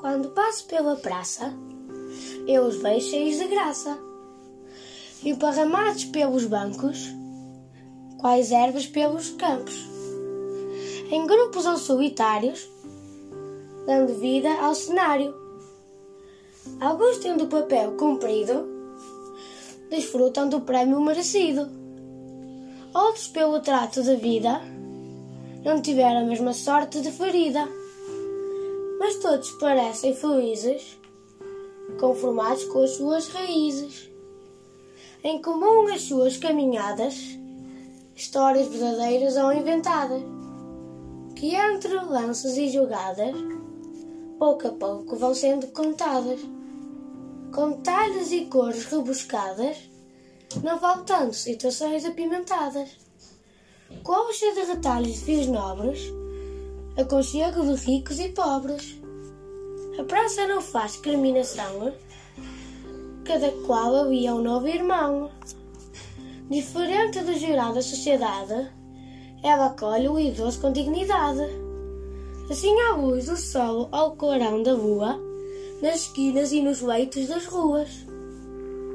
Quando passo pela praça, eu os vejo cheios de graça, e parramados pelos bancos, quais ervas pelos campos, em grupos ou solitários, dando vida ao cenário. Alguns tendo o papel cumprido, desfrutam do prémio merecido. Outros, pelo trato da vida, não tiveram a mesma sorte de ferida. Mas todos parecem felizes, conformados com as suas raízes. Em comum as suas caminhadas, histórias verdadeiras ou inventadas, que entre lances e jogadas, pouco a pouco vão sendo contadas, com detalhes e cores rebuscadas, não faltando situações apimentadas. Colcha de retalhos de fios nobres, aconchego de ricos e pobres. A praça não faz discriminação, cada qual ali é um novo irmão. Diferente do geral da sociedade, ela acolhe o idoso com dignidade. Assim à luz do sol ao clarão da lua, nas esquinas e nos leitos das ruas.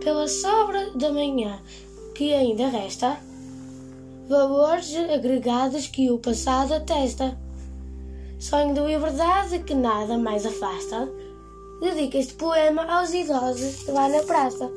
Pela sobra da manhã que ainda resta, valores agregados que o passado atesta. Sonho de liberdade que nada mais afasta, dedica este poema aos idosos lá na praça.